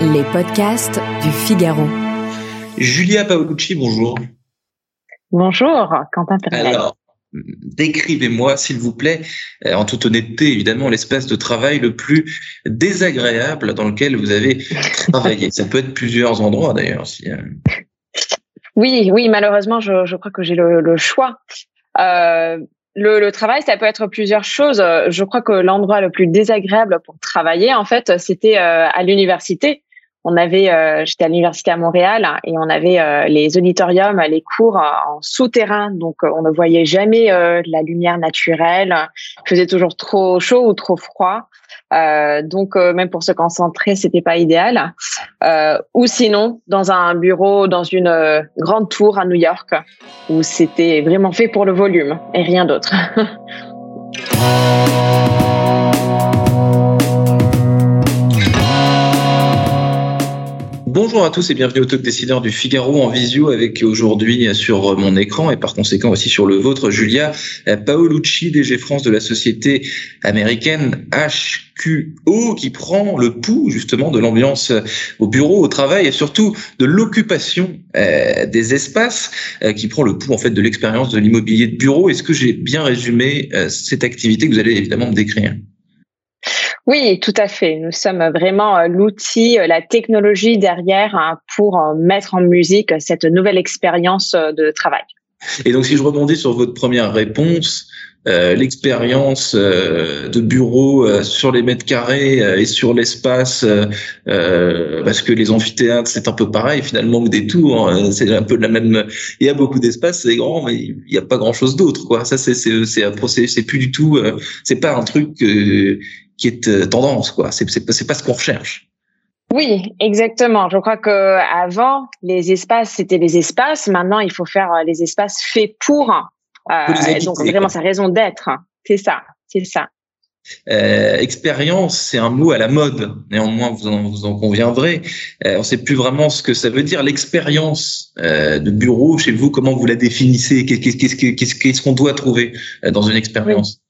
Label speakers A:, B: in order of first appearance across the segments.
A: Les podcasts du Figaro.
B: Julia Paolucci, bonjour.
C: Bonjour, Quentin Perret.
B: Alors, décrivez-moi, s'il vous plaît, euh, en toute honnêteté, évidemment, l'espace de travail le plus désagréable dans lequel vous avez travaillé. Ça peut être plusieurs endroits, d'ailleurs. Si, euh.
C: Oui, oui, malheureusement, je, je crois que j'ai le, le, choix. Euh, le, le, travail, ça peut être plusieurs choses. Je crois que l'endroit le plus désagréable pour travailler, en fait, c'était euh, à l'université. On avait, euh, j'étais à l'université à Montréal et on avait euh, les auditoriums, les cours en souterrain, donc on ne voyait jamais la lumière naturelle. Il faisait toujours trop chaud ou trop froid. Euh, donc euh, même pour se concentrer, c'était pas idéal. Euh, ou sinon dans un bureau dans une euh, grande tour à New York où c'était vraiment fait pour le volume et rien d'autre.
B: Bonjour à tous et bienvenue au Talk Décideur du Figaro en visio avec aujourd'hui sur mon écran et par conséquent aussi sur le vôtre Julia Paolucci, DG France de la société américaine HQO qui prend le pouls justement de l'ambiance au bureau, au travail et surtout de l'occupation euh, des espaces euh, qui prend le pouls en fait de l'expérience de l'immobilier de bureau. Est-ce que j'ai bien résumé euh, cette activité que vous allez évidemment me décrire?
C: Oui, tout à fait. Nous sommes vraiment l'outil, la technologie derrière hein, pour mettre en musique cette nouvelle expérience de travail.
B: Et donc, si je rebondis sur votre première réponse, euh, l'expérience euh, de bureau euh, sur les mètres carrés et sur l'espace, parce que les amphithéâtres c'est un peu pareil finalement ou des tours, hein, c'est un peu la même. Il y a beaucoup d'espace, c'est grand, mais il n'y a pas grand chose d'autre. Ça c'est c'est c'est c'est plus du tout, c'est pas un truc qui est tendance quoi. C'est c'est pas, ce qu'on recherche.
C: Oui, exactement. Je crois que avant les espaces c'était les espaces. Maintenant il faut faire les espaces faits pour euh, donc vraiment sa raison d'être, c'est ça, c'est ça.
B: Euh, expérience, c'est un mot à la mode. Néanmoins, vous en, vous en conviendrez. Euh, on ne sait plus vraiment ce que ça veut dire. L'expérience euh, de bureau chez vous, comment vous la définissez? Qu'est-ce qu'on doit trouver euh, dans une expérience?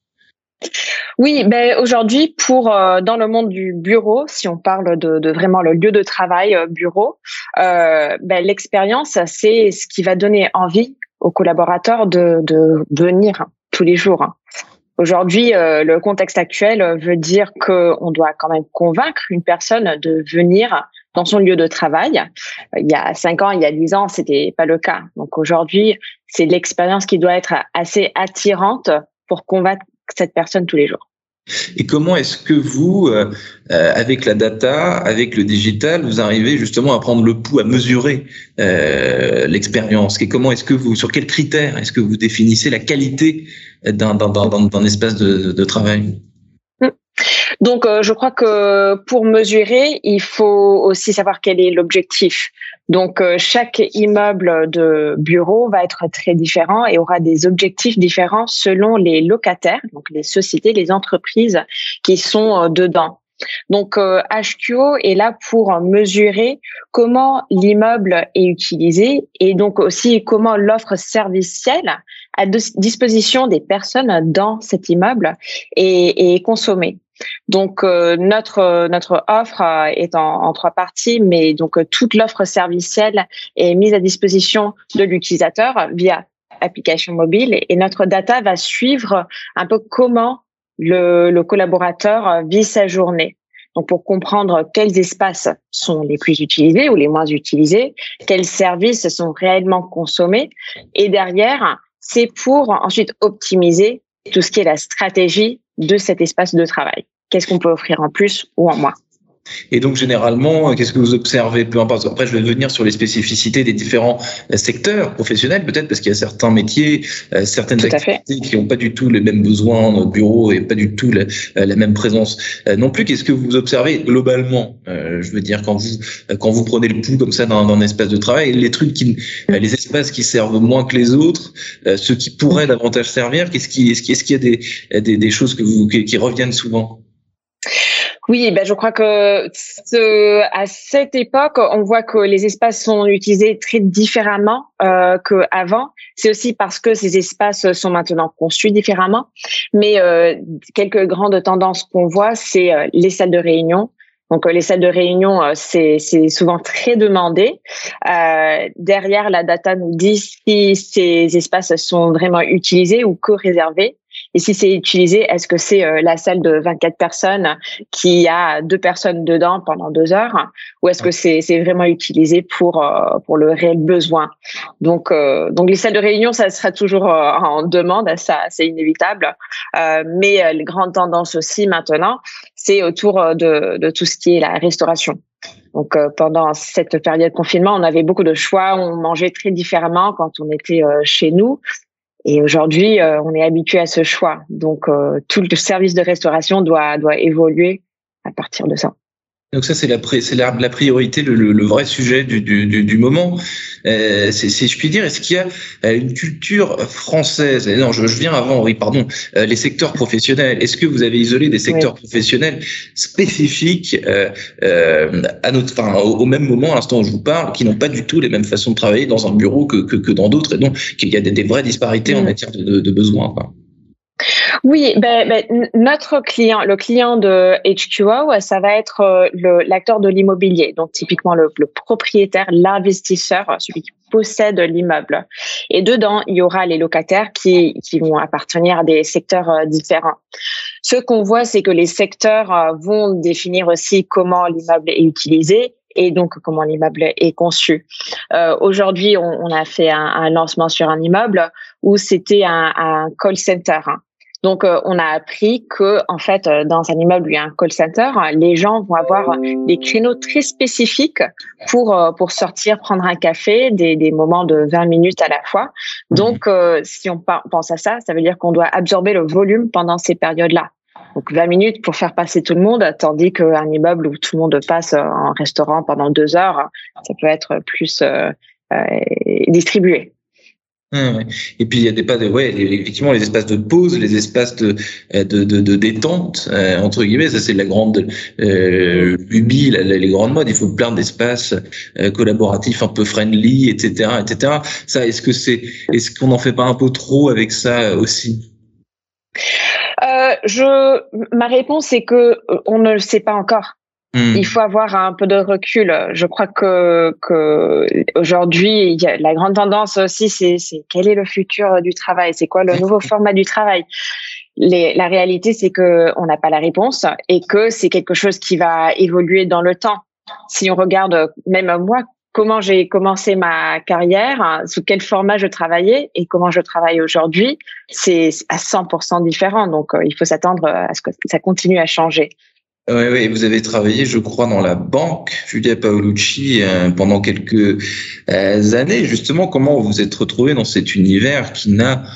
C: Oui, ben aujourd'hui, pour euh, dans le monde du bureau, si on parle de, de vraiment le lieu de travail bureau, ben, l'expérience, c'est ce qui va donner envie aux collaborateurs de, de venir tous les jours. Aujourd'hui, euh, le contexte actuel veut dire qu'on doit quand même convaincre une personne de venir dans son lieu de travail. Il y a cinq ans, il y a dix ans, c'était pas le cas. Donc aujourd'hui, c'est l'expérience qui doit être assez attirante pour convaincre cette personne tous les jours.
B: Et comment est-ce que vous, euh, euh, avec la data, avec le digital, vous arrivez justement à prendre le pouls, à mesurer euh, l'expérience? Et comment est-ce que vous, sur quels critères est-ce que vous définissez la qualité d'un, espace de, travail?
C: Donc, je crois que pour mesurer, il faut aussi savoir quel est l'objectif. Donc, euh, chaque immeuble de bureau va être très différent et aura des objectifs différents selon les locataires, donc les sociétés, les entreprises qui sont euh, dedans. Donc, HQO euh, est là pour mesurer comment l'immeuble est utilisé et donc aussi comment l'offre servicielle à disposition des personnes dans cet immeuble est consommée. Donc euh, notre notre offre euh, est en, trois parties, mais donc euh, toute l'offre servicielle est mise à disposition de l'utilisateur via application mobile et notre data va suivre un peu comment le, le collaborateur vit sa journée. Donc pour comprendre quels espaces sont les plus utilisés ou les moins utilisés, quels services sont réellement consommés et derrière c'est pour ensuite optimiser tout ce qui est la stratégie de cet espace de travail. Qu'est-ce qu'on peut offrir en plus ou en moins?
B: Et donc, généralement, qu'est-ce que vous observez Peu importe. Après, je vais venir sur les spécificités des différents euh, secteurs professionnels, peut-être, parce qu'il y a certains métiers, euh, certaines activités qui n'ont pas du tout les mêmes besoins au bureau et pas du tout la, euh, la même présence non plus. Qu'est-ce que vous observez globalement Je veux dire, quand vous quand vous prenez le pouls comme ça dans, dans un espace de travail, les trucs qui, les espaces qui servent moins que les autres, ceux qui pourraient davantage servir, qu'est-ce qui, est-ce qu'il y a des, des, des choses que vous, qui reviennent souvent?
C: Oui, ben je crois que ce, à cette époque, on voit que les espaces sont utilisés très différemment euh, qu'avant. C'est aussi parce que ces espaces sont maintenant conçus différemment. Mais euh, quelques grandes tendances qu'on voit, c'est euh, les salles de réunion, Donc les salles de réunion, c'est souvent très demandé. derrière, la data nous dit si ces espaces sont vraiment utilisés ou co-réservés. Et si c'est utilisé, est-ce que c'est euh, la salle de 24 personnes qui a deux personnes dedans pendant deux heures, ou est-ce que c'est vraiment utilisé pour euh, pour le réel besoin? Donc euh, donc les salles de réunion, ça sera toujours en demande, ça c'est inévitable. mais les grandes tendances aussi maintenant, c'est autour de de tout ce qui est la restauration. Donc pendant cette période de confinement, on avait beaucoup de choix, on mangeait très différemment quand on était chez nous. Et aujourd'hui, euh, on est habitué à ce choix. Donc, euh, tout le service de restauration doit, doit évoluer à partir de ça.
B: Donc ça, c'est la, c'est la, la, priorité, le, le, vrai sujet du, du, du moment. Euh, c'est, je puis dire, est-ce qu'il y a euh, une culture française Non, je, je, viens avant, oui, pardon. Euh, les secteurs professionnels. Est-ce que vous avez isolé des secteurs professionnels spécifiques euh, euh, à notre, enfin, au, même moment, à l'instant où je vous parle, qui n'ont pas du tout les mêmes façons de travailler dans un bureau que, que, que dans d'autres, et donc qu'il y a des, des vraies disparités en matière de, de, de besoins. Quoi?
C: Oui, ben, ben, notre client, le client de HQO, ça va être euh, l'acteur de l'immobilier, donc typiquement le, propriétaire, l'investisseur, celui qui possède l'immeuble. Et dedans, il y aura les locataires qui, qui vont appartenir à des secteurs euh, différents. Ce qu'on voit, c'est que les secteurs euh, vont définir aussi comment l'immeuble est utilisé et donc comment l'immeuble est conçu. Euh, Aujourd'hui, on, on, a fait un, un, lancement sur un immeuble où c'était un, un, call center. Donc, euh, on a appris que, en fait, euh, dans un immeuble où il y a un call center, les gens vont avoir des créneaux très spécifiques pour euh, pour sortir prendre un café, des, des moments de 20 minutes à la fois. Mhm. Donc, si on pense à ça, ça veut dire qu'on doit absorber le volume pendant ces périodes-là. Donc 20 minutes pour faire passer tout le monde, tandis qu'un immeuble où tout le monde passe en restaurant pendant deux heures, ça peut être plus euh,
B: Et puis il y a des pas de ouais effectivement les espaces de pause, les espaces de euh, de, de, de détente euh, entre guillemets. Ça c'est la grande euh, lubie les grandes modes. Il faut plein d'espaces euh, collaboratifs un peu friendly etc etc ça est-ce que c'est est-ce qu'on n'en fait pas un peu trop avec ça aussi?
C: Euh, je ma réponse est que on ne le sait pas encore Hmm. Il faut avoir un peu de recul. Je crois que, que aujourd'hui, la grande tendance aussi, c'est, c'est quel est le futur du travail? C'est quoi le nouveau format du travail? Les, La réalité, c'est que on n'a pas la réponse et que c'est quelque chose qui va évoluer dans le temps. Si on regarde, même moi, comment j'ai commencé ma carrière, sous quel format je travaillais et comment je travaille aujourd'hui, c'est à 100% différent. Donc, euh, il faut s'attendre à ce que ça continue à changer.
B: Oui, oui, vous avez travaillé, je crois, dans la banque, Julia Paolucci, euh, pendant quelques euh, années. Justement, comment vous vous êtes retrouvé dans cet univers qui n'a,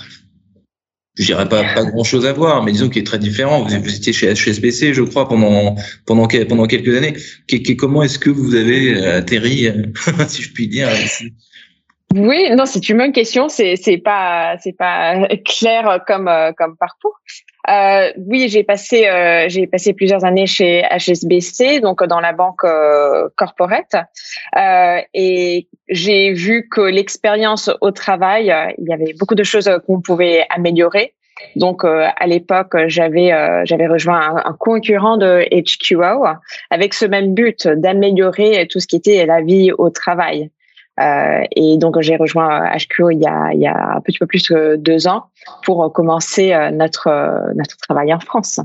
B: je dirais pas, pas grand-chose à voir, mais disons qui est très différent. Vous, étiez chez HSBC, je crois, pendant pendant quelques années. comment est-ce que vous avez euh, atterri, si je puis dire, ici?
C: Oui, non, c'est une bonne question. C'est c'est pas c'est pas clair comme comme parcours. Euh, oui, j'ai passé euh, j'ai passé plusieurs années chez HSBC, donc dans la banque euh, corporate, euh, et j'ai vu que l'expérience au travail, il y avait beaucoup de choses qu'on pouvait améliorer. Donc à l'époque, j'avais j'avais rejoint un, un, concurrent de HQO avec ce même but d'améliorer tout ce qui était la vie au travail. Euh, et donc j'ai rejoint HQO il y a, il y a un petit peu plus que deux ans pour commencer euh, notre notre travail en France.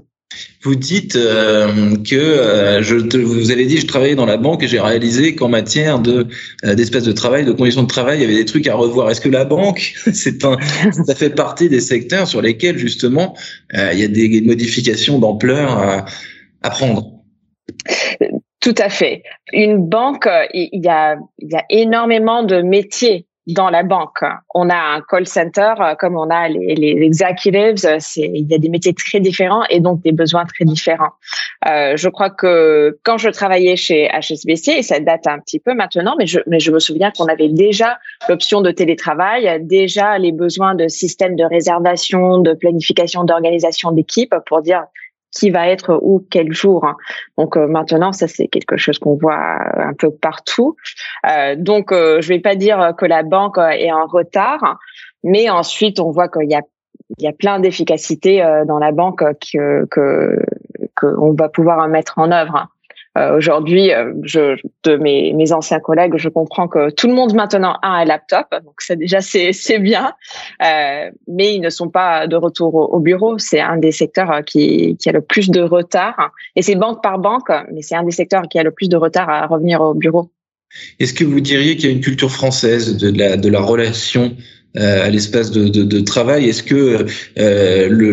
B: Vous dites euh, que euh, je vous avez dit je travaillais dans la banque et j'ai réalisé qu'en matière de euh, de travail, de conditions de travail, il y avait des trucs à revoir. Est-ce que la banque, c'est un, ça fait partie des secteurs sur lesquels justement il y a des modifications d'ampleur à prendre?
C: Tout à fait. Une banque, il y a, il y a énormément de métiers dans la banque. On a un call center, comme on a les, les executives, c'est, il y a des métiers très différents et donc des besoins très différents. Euh, je crois que quand je travaillais chez HSBC, et ça date un petit peu maintenant, mais je, mais je me souviens qu'on avait déjà l'option de télétravail, déjà les besoins de systèmes de réservation, de planification, d'organisation d'équipe pour dire qui va être où quel jour. Donc euh, maintenant, ça c'est quelque chose qu'on voit un peu partout. Euh, donc euh, je vais pas dire que la banque est en retard, mais ensuite on voit qu'il y a il y a plein d'efficacité dans la banque que que qu'on va pouvoir mettre en œuvre. Aujourd'hui, je, de mes, anciens collègues, je comprends que tout le monde maintenant a un laptop, donc déjà c'est bien, mais ils ne sont pas de retour au, bureau. C'est un des secteurs qui a le plus de retard, et c'est banque par banque, mais c'est un des secteurs qui a le plus de retard à revenir au bureau.
B: Est-ce que vous diriez qu'il y a une culture française de la, relation euh, à l'espace de, de, de, travail Est-ce que euh, le,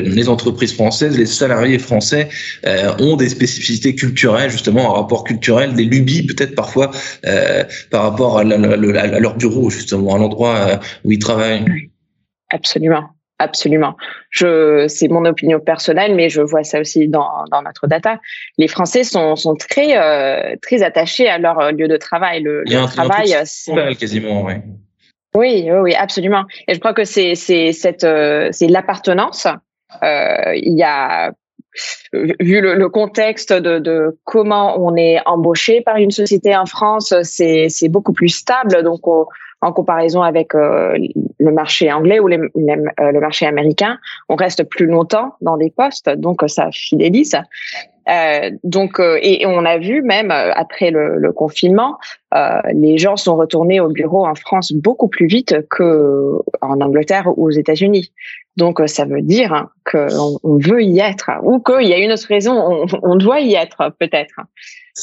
B: les entreprises françaises, les salariés français euh, ont des spécificités culturelles, justement, un rapport culturel, des lubies peut-être parfois euh, par rapport à, à, leur bureau, justement, à l'endroit euh, où ils travaillent?
C: Absolument. Absolument. Je, c'est mon opinion personnelle, mais je vois ça aussi dans, dans notre data. Les Français sont, sont très, euh, très attachés à leur lieu de travail. Le,
B: un, travail, c'est quasiment, oui.
C: Oui, oui, absolument. Et je crois que c'est, c'est cette, euh, c'est l'appartenance. Euh, il y a vu le, contexte de, de, comment on est embauché par une société en France, c'est, c'est beaucoup plus stable. Donc, en comparaison avec euh, le marché anglais ou les, le marché américain, on reste plus longtemps dans des postes, donc ça fidélise. Euh, donc, euh, et, on a vu même après le, le confinement, les gens sont retournés au bureau en France beaucoup plus vite que en Angleterre ou aux États-Unis. Donc, ça veut dire qu'on on veut y être ou qu'il y a une autre raison, on, on doit y être peut-être.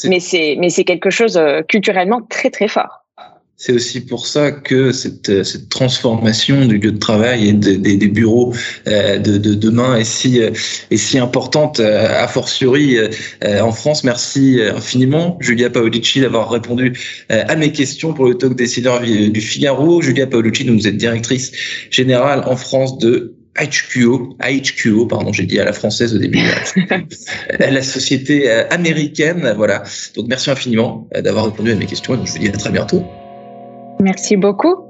C: Mais c'est mais c'est quelque chose culturellement très très fort.
B: C'est aussi pour ça que cette, cette, transformation du lieu de travail et des bureaux euh, de, de, demain est si, est si importante, euh, a fortiori euh, en France. Merci infiniment, Julia Paolucci, d'avoir répondu à mes questions pour le talk décideur du Figaro. Julia Paolucci, vous êtes directrice générale en France de HQO, HQO, pardon, j'ai dit à la française au début, la société américaine, voilà. Donc merci infiniment d'avoir répondu à mes questions et je vous dis à très bientôt.
C: Merci beaucoup.